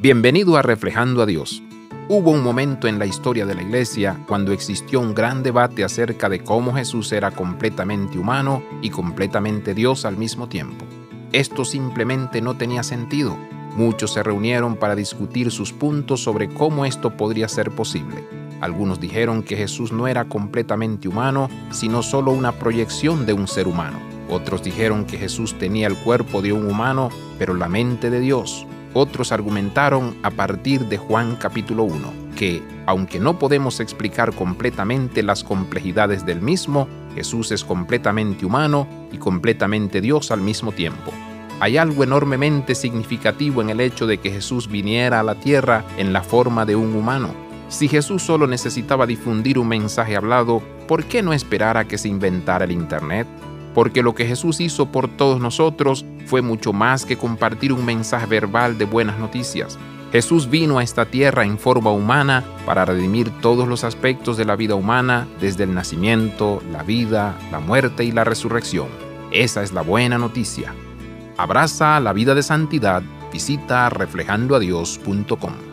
Bienvenido a Reflejando a Dios. Hubo un momento en la historia de la iglesia cuando existió un gran debate acerca de cómo Jesús era completamente humano y completamente Dios al mismo tiempo. Esto simplemente no tenía sentido. Muchos se reunieron para discutir sus puntos sobre cómo esto podría ser posible. Algunos dijeron que Jesús no era completamente humano, sino solo una proyección de un ser humano. Otros dijeron que Jesús tenía el cuerpo de un humano, pero la mente de Dios. Otros argumentaron a partir de Juan capítulo 1 que, aunque no podemos explicar completamente las complejidades del mismo, Jesús es completamente humano y completamente Dios al mismo tiempo. Hay algo enormemente significativo en el hecho de que Jesús viniera a la tierra en la forma de un humano. Si Jesús solo necesitaba difundir un mensaje hablado, ¿por qué no esperar a que se inventara el Internet? Porque lo que Jesús hizo por todos nosotros fue mucho más que compartir un mensaje verbal de buenas noticias. Jesús vino a esta tierra en forma humana para redimir todos los aspectos de la vida humana, desde el nacimiento, la vida, la muerte y la resurrección. Esa es la buena noticia. Abraza la vida de santidad. Visita reflejandoadios.com.